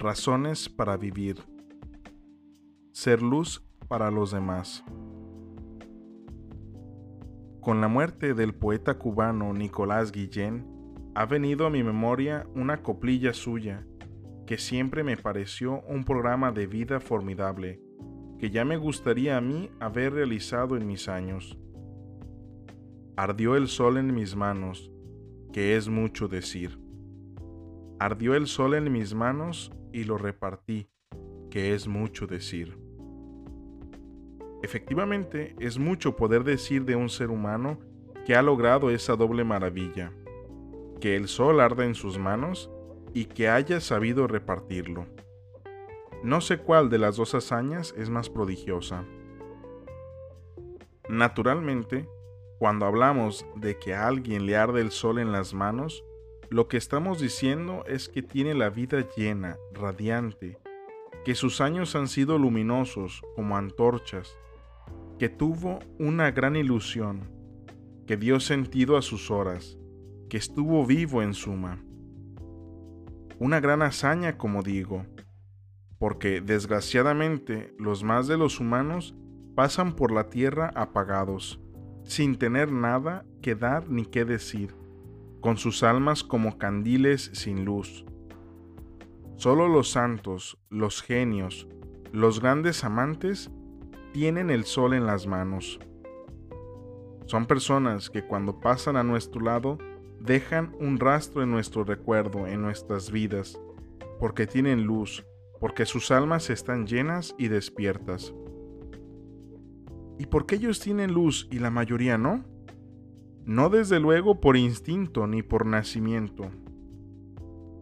Razones para vivir. Ser luz para los demás. Con la muerte del poeta cubano Nicolás Guillén, ha venido a mi memoria una coplilla suya, que siempre me pareció un programa de vida formidable, que ya me gustaría a mí haber realizado en mis años. Ardió el sol en mis manos, que es mucho decir. Ardió el sol en mis manos y lo repartí, que es mucho decir. Efectivamente, es mucho poder decir de un ser humano que ha logrado esa doble maravilla, que el sol arda en sus manos y que haya sabido repartirlo. No sé cuál de las dos hazañas es más prodigiosa. Naturalmente, cuando hablamos de que a alguien le arde el sol en las manos, lo que estamos diciendo es que tiene la vida llena, radiante, que sus años han sido luminosos como antorchas, que tuvo una gran ilusión, que dio sentido a sus horas, que estuvo vivo en suma. Una gran hazaña, como digo, porque desgraciadamente los más de los humanos pasan por la tierra apagados, sin tener nada que dar ni que decir con sus almas como candiles sin luz. Solo los santos, los genios, los grandes amantes tienen el sol en las manos. Son personas que cuando pasan a nuestro lado dejan un rastro en nuestro recuerdo, en nuestras vidas, porque tienen luz, porque sus almas están llenas y despiertas. ¿Y por qué ellos tienen luz y la mayoría no? No desde luego por instinto ni por nacimiento.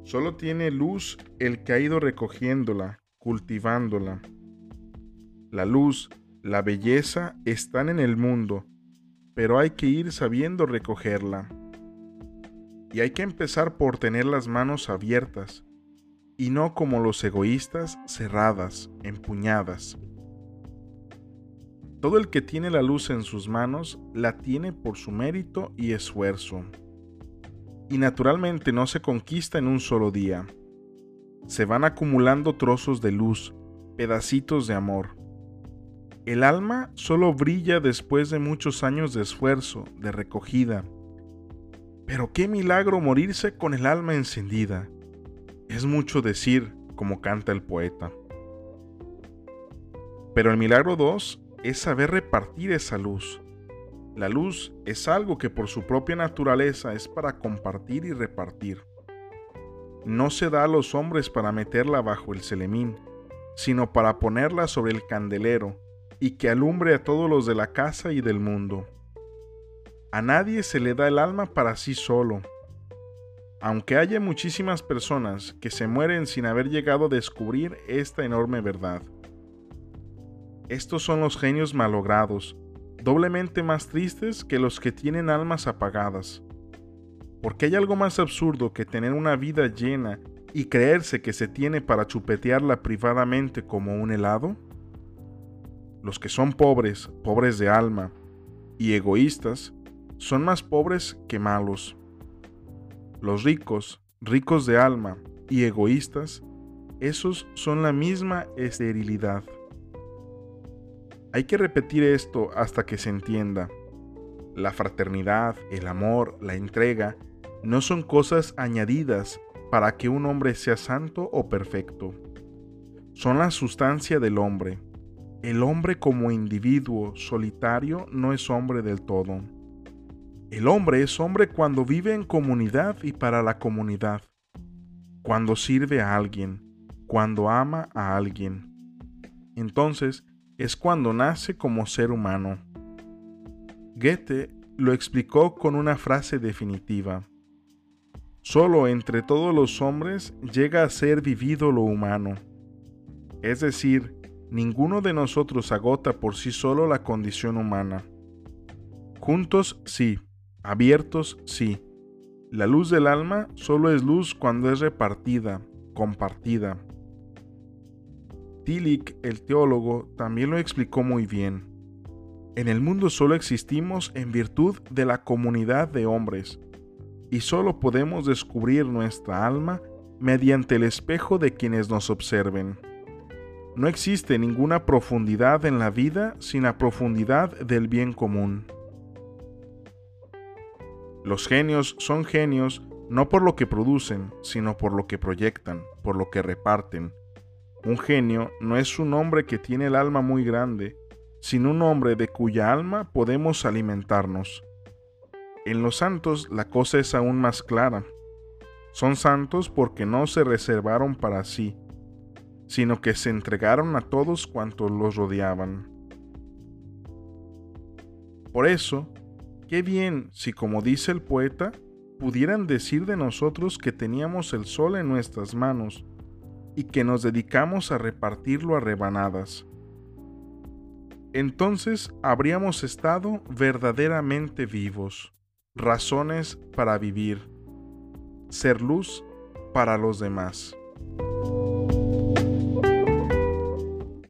Solo tiene luz el que ha ido recogiéndola, cultivándola. La luz, la belleza están en el mundo, pero hay que ir sabiendo recogerla. Y hay que empezar por tener las manos abiertas, y no como los egoístas cerradas, empuñadas. Todo el que tiene la luz en sus manos la tiene por su mérito y esfuerzo. Y naturalmente no se conquista en un solo día. Se van acumulando trozos de luz, pedacitos de amor. El alma solo brilla después de muchos años de esfuerzo, de recogida. Pero qué milagro morirse con el alma encendida. Es mucho decir, como canta el poeta. Pero el milagro 2 es saber repartir esa luz. La luz es algo que por su propia naturaleza es para compartir y repartir. No se da a los hombres para meterla bajo el celemín, sino para ponerla sobre el candelero y que alumbre a todos los de la casa y del mundo. A nadie se le da el alma para sí solo. Aunque haya muchísimas personas que se mueren sin haber llegado a descubrir esta enorme verdad. Estos son los genios malogrados, doblemente más tristes que los que tienen almas apagadas. Porque hay algo más absurdo que tener una vida llena y creerse que se tiene para chupetearla privadamente como un helado? Los que son pobres, pobres de alma, y egoístas, son más pobres que malos. Los ricos, ricos de alma y egoístas, esos son la misma esterilidad. Hay que repetir esto hasta que se entienda. La fraternidad, el amor, la entrega, no son cosas añadidas para que un hombre sea santo o perfecto. Son la sustancia del hombre. El hombre como individuo solitario no es hombre del todo. El hombre es hombre cuando vive en comunidad y para la comunidad, cuando sirve a alguien, cuando ama a alguien. Entonces, es cuando nace como ser humano. Goethe lo explicó con una frase definitiva. Solo entre todos los hombres llega a ser vivido lo humano. Es decir, ninguno de nosotros agota por sí solo la condición humana. Juntos sí, abiertos sí. La luz del alma solo es luz cuando es repartida, compartida. Tillich, el teólogo, también lo explicó muy bien. En el mundo solo existimos en virtud de la comunidad de hombres, y solo podemos descubrir nuestra alma mediante el espejo de quienes nos observen. No existe ninguna profundidad en la vida sin la profundidad del bien común. Los genios son genios no por lo que producen, sino por lo que proyectan, por lo que reparten. Un genio no es un hombre que tiene el alma muy grande, sino un hombre de cuya alma podemos alimentarnos. En los santos la cosa es aún más clara. Son santos porque no se reservaron para sí, sino que se entregaron a todos cuantos los rodeaban. Por eso, qué bien si, como dice el poeta, pudieran decir de nosotros que teníamos el sol en nuestras manos y que nos dedicamos a repartirlo a rebanadas. Entonces habríamos estado verdaderamente vivos, razones para vivir, ser luz para los demás.